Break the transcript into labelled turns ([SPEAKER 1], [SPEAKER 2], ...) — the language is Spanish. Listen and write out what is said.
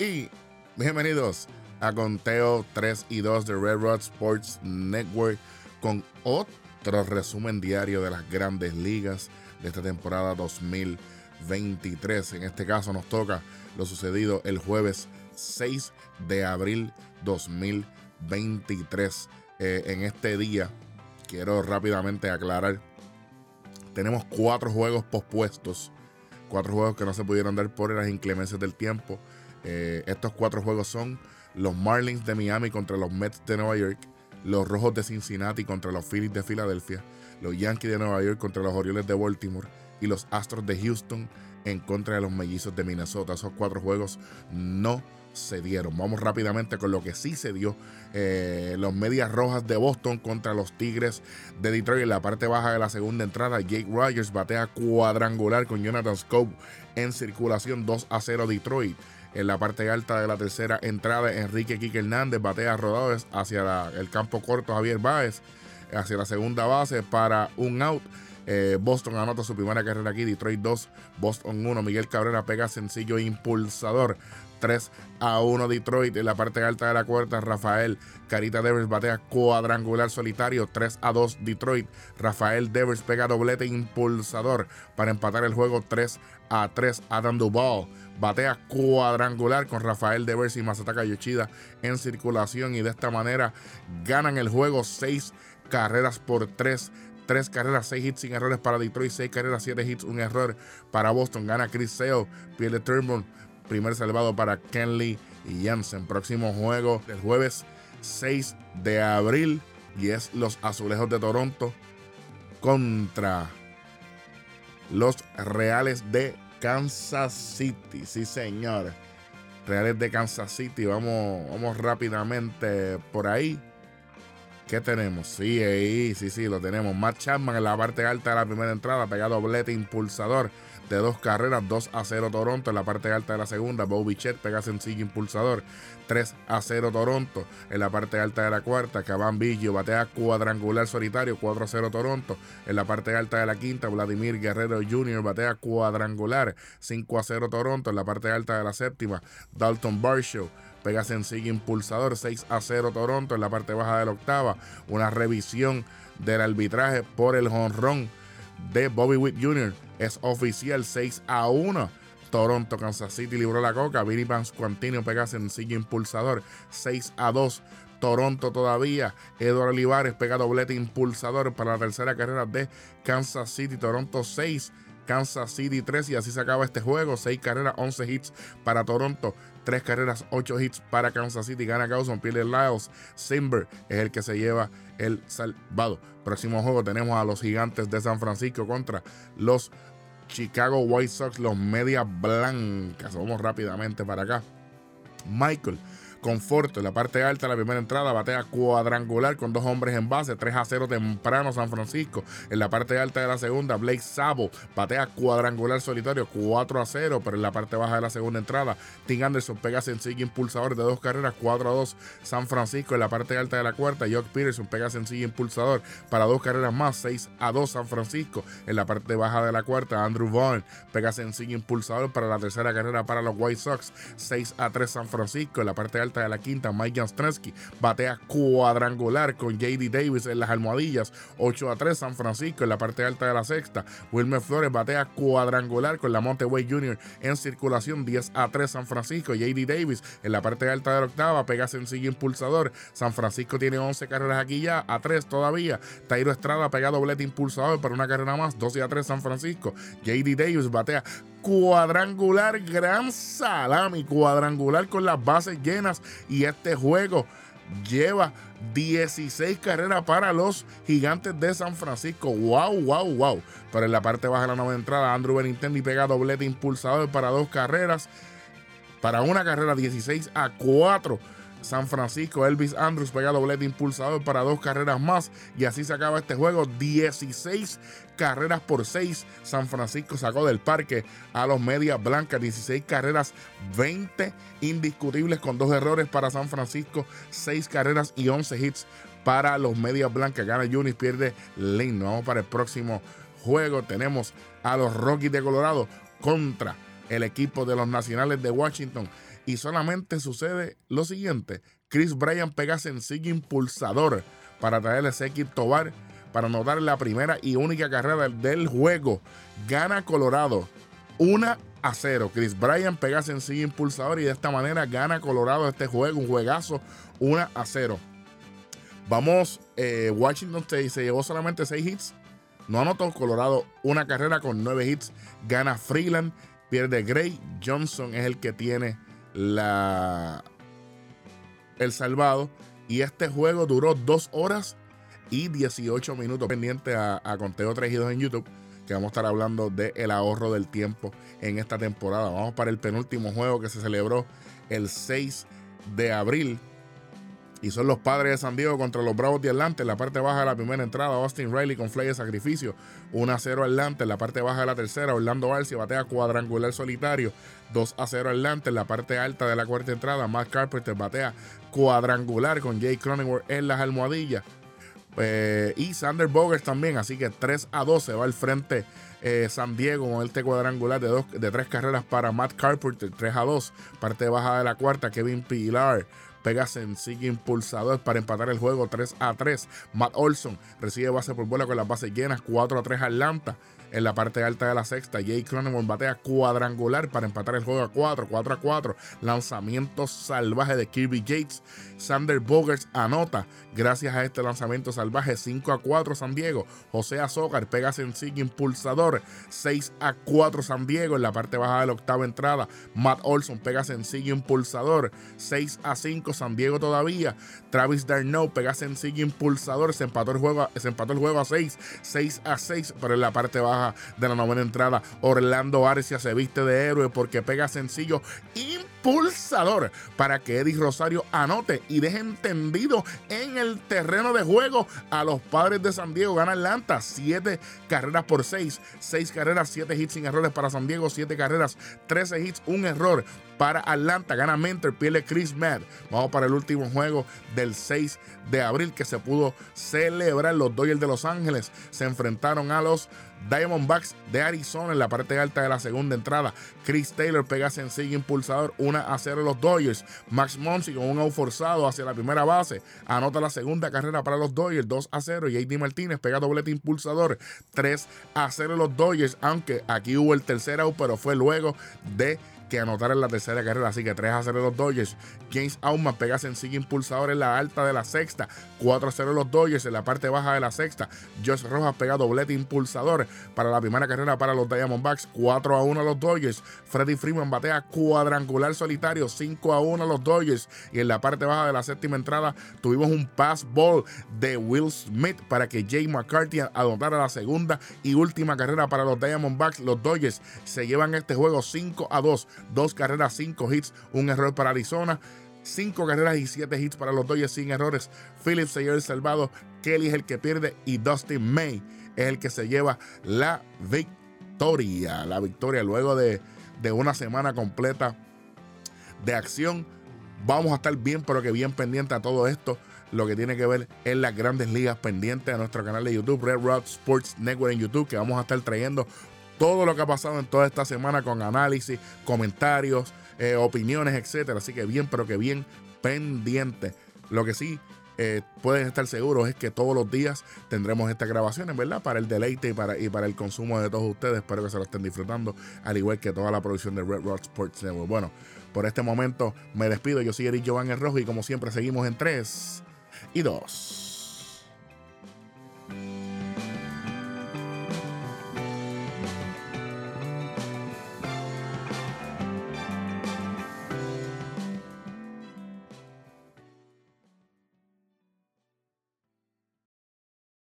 [SPEAKER 1] y bienvenidos a Conteo 3 y 2 de Red Rod Sports Network con otro resumen diario de las grandes ligas de esta temporada 2023. En este caso nos toca lo sucedido el jueves 6 de abril 2023. Eh, en este día quiero rápidamente aclarar, tenemos cuatro juegos pospuestos, cuatro juegos que no se pudieron dar por las inclemencias del tiempo. Eh, estos cuatro juegos son los Marlins de Miami contra los Mets de Nueva York, los Rojos de Cincinnati contra los Phillies de Filadelfia, los Yankees de Nueva York contra los Orioles de Baltimore y los Astros de Houston en contra de los Mellizos de Minnesota. Esos cuatro juegos no se dieron. Vamos rápidamente con lo que sí se dio. Eh, los Medias Rojas de Boston contra los Tigres de Detroit. En la parte baja de la segunda entrada, Jake Rogers batea cuadrangular con Jonathan Scope en circulación 2 a 0 Detroit. En la parte alta de la tercera entrada, Enrique Quique Hernández batea rodado hacia el campo corto Javier Báez, hacia la segunda base para un out. Eh, Boston anota su primera carrera aquí, Detroit 2, Boston 1. Miguel Cabrera pega sencillo impulsador 3 a 1 Detroit. En la parte alta de la cuarta, Rafael Carita Devers batea cuadrangular solitario 3 a 2 Detroit. Rafael Devers pega doblete impulsador para empatar el juego 3 a 3. Adam Duvall batea cuadrangular con Rafael Devers y Masataka Yoshida en circulación y de esta manera ganan el juego 6 carreras por 3 3 carreras, 6 hits sin errores para Detroit, 6 carreras, 7 hits, un error para Boston. Gana Chris Sale, pierde Turnbull, primer salvado para Kenley y Jansen. Próximo juego del jueves 6 de abril y es los Azulejos de Toronto contra los Reales de Kansas City. Sí, señor. Reales de Kansas City. Vamos, vamos rápidamente por ahí. ¿Qué tenemos? Sí, ahí, sí, sí, lo tenemos. Matt Chapman en la parte alta de la primera entrada, pegado doblete impulsador de dos carreras, 2 a 0 Toronto en la parte alta de la segunda. Bobby Chet pega sencillo impulsador, 3 a 0 Toronto en la parte alta de la cuarta. Caban Biggio batea cuadrangular solitario, 4 a 0 Toronto en la parte alta de la quinta. Vladimir Guerrero Jr. batea cuadrangular, 5 a 0 Toronto en la parte alta de la séptima. Dalton Barshow pega sencillo impulsador 6 a 0 Toronto en la parte baja de la octava. Una revisión del arbitraje por el jonrón de Bobby Witt Jr. Es oficial 6 a 1. Toronto, Kansas City libró la coca. Billy Vance Quantino pega sencillo impulsador 6 a 2. Toronto todavía. Eduardo Olivares pega doblete impulsador para la tercera carrera de Kansas City. Toronto 6. Kansas City 3 y así se acaba este juego. 6 carreras, 11 hits para Toronto. 3 carreras, 8 hits para Kansas City. Gana Causon, pierde Lyles. Simber es el que se lleva el salvado. Próximo juego tenemos a los gigantes de San Francisco contra los Chicago White Sox, los medias blancas. Vamos rápidamente para acá. Michael Conforto en la parte alta la primera entrada, batea cuadrangular con dos hombres en base, 3 a 0 temprano San Francisco. En la parte alta de la segunda, Blake Sabo batea cuadrangular solitario, 4 a 0, pero en la parte baja de la segunda entrada, Tim Anderson pega sencillo impulsador de dos carreras, 4 a 2 San Francisco. En la parte alta de la cuarta, Jock Peterson pega sencillo impulsador para dos carreras más, 6 a 2 San Francisco. En la parte baja de la cuarta, Andrew Vaughn pega sencillo impulsador para la tercera carrera para los White Sox, 6 a 3 San Francisco. En la parte alta de la quinta, Mike Jastrensky batea cuadrangular con JD Davis en las almohadillas, 8 a 3 San Francisco en la parte alta de la sexta. Wilmer Flores batea cuadrangular con la Monteway Jr. en circulación, 10 a 3 San Francisco. JD Davis en la parte alta de la octava pega sencillo impulsador. San Francisco tiene 11 carreras aquí ya, a 3 todavía. Tairo Estrada pega doblete impulsador para una carrera más, 12 a 3 San Francisco. JD Davis batea cuadrangular, gran salami, cuadrangular con las bases llenas. Y este juego lleva 16 carreras para los gigantes de San Francisco. Wow, wow, wow. Pero en la parte baja de la nueva entrada, Andrew Benintendi pega doblete impulsador para dos carreras. Para una carrera 16 a 4 San Francisco, Elvis Andrews pega doblete impulsador para dos carreras más y así se acaba este juego. 16 carreras por 6. San Francisco sacó del parque a los medias blancas. 16 carreras, 20 indiscutibles con dos errores para San Francisco. 6 carreras y 11 hits para los medias blancas. Gana Junis, pierde Lane. Vamos para el próximo juego. Tenemos a los Rockies de Colorado contra el equipo de los Nacionales de Washington y solamente sucede lo siguiente. Chris Bryan pega sencillo impulsador para traerle ese Sekir Tobar para anotar la primera y única carrera del juego. Gana Colorado 1 a 0. Chris Bryan pega sencillo impulsador y de esta manera gana Colorado este juego, un juegazo 1 a 0. Vamos, eh, Washington se llevó solamente 6 hits. No anotó Colorado una carrera con 9 hits. Gana Freeland, pierde Gray. Johnson es el que tiene la, el salvado. Y este juego duró 2 horas y 18 minutos. Pendiente a, Conteo 3 y 2 en YouTube. Que vamos a estar hablando del el ahorro del tiempo en esta temporada. Vamos para el penúltimo juego que se celebró el 6 de abril. Y son los padres de San Diego contra los Bravos de Atlanta. En la parte baja de la primera entrada, Austin Riley con fly de sacrificio. 1 a 0 Atlanta. En la parte baja de la tercera, Orlando Arce batea cuadrangular solitario. 2 a 0 Atlanta. En la parte alta de la cuarta entrada, Matt Carpenter batea cuadrangular con Jay Cronenworth en las almohadillas. Eh, y Sander Bogers también. Así que 3 a 2 se va al frente eh, San Diego con este cuadrangular de, dos, de tres carreras para Matt Carpenter. 3 a 2. Parte baja de la cuarta, Kevin Pilar pega sencillo impulsador para empatar el juego 3 a 3. Matt Olson recibe base por bola con las bases llenas 4 a 3 Atlanta. En la parte alta de la sexta, Jay Cronenworth batea cuadrangular para empatar el juego a 4, 4 a 4. Lanzamiento salvaje de Kirby Yates. Sander Bogers anota gracias a este lanzamiento salvaje 5 a 4 San Diego. José Azócar pega sencillo impulsador 6 a 4 San Diego en la parte baja de la octava entrada. Matt Olson pega sencillo impulsador 6 a 5 San Diego todavía. Travis Darno pega sencillo impulsador. Se empató el juego, se empató el juego a 6, 6 a 6, pero en la parte baja de la novena entrada, Orlando Arcia se viste de héroe porque pega sencillo impulsador para que Eddie Rosario anote y deje entendido en el terreno de juego a los padres de San Diego. Gana Atlanta, 7 carreras por 6, 6 carreras, 7 hits sin errores para San Diego, 7 carreras, 13 hits, un error para Atlanta. Gana Mentor, pierde Chris Matt. Vamos para el último juego del 6 de abril que se pudo celebrar. Los Dodgers de Los Ángeles se enfrentaron a los Diamondbacks de Arizona en la parte alta de la segunda entrada. Chris Taylor pega sencillo impulsador 1 a 0 los Dodgers. Max Monsi con un out forzado hacia la primera base. Anota la segunda carrera para los Dodgers 2 a 0. Y JD Martínez pega doblete impulsador 3 a 0 los Dodgers. Aunque aquí hubo el tercer out, pero fue luego de que anotar en la tercera carrera. Así que 3 a 0 los Dodgers. James Auman pega sencillo impulsador en la alta de la sexta. 4 a 0 los Dodgers en la parte baja de la sexta. Josh Rojas pega doblete impulsador para la primera carrera para los Diamondbacks. 4 a 1 los Dodgers. Freddy Freeman batea cuadrangular solitario. 5 a 1 los Dodgers. Y en la parte baja de la séptima entrada tuvimos un pass ball de Will Smith para que Jay McCarthy anotara la segunda y última carrera para los Diamondbacks. Los Dodgers se llevan este juego 5 a 2 dos carreras, cinco hits, un error para Arizona. Cinco carreras y siete hits para los Dodgers sin errores. Phillips se lleva el salvado. Kelly es el que pierde y Dustin May es el que se lleva la victoria. La victoria luego de, de una semana completa de acción. Vamos a estar bien, pero que bien pendiente a todo esto. Lo que tiene que ver en las grandes ligas pendientes a nuestro canal de YouTube, Red Rock Sports Network en YouTube, que vamos a estar trayendo todo lo que ha pasado en toda esta semana con análisis, comentarios, eh, opiniones, etcétera. Así que bien, pero que bien pendiente. Lo que sí eh, pueden estar seguros es que todos los días tendremos estas grabaciones, ¿verdad? Para el deleite y para, y para el consumo de todos ustedes. Espero que se lo estén disfrutando, al igual que toda la producción de Red Rock Sports Network. Bueno, por este momento me despido. Yo soy Eric Giovanni Rojo y como siempre seguimos en 3 y 2.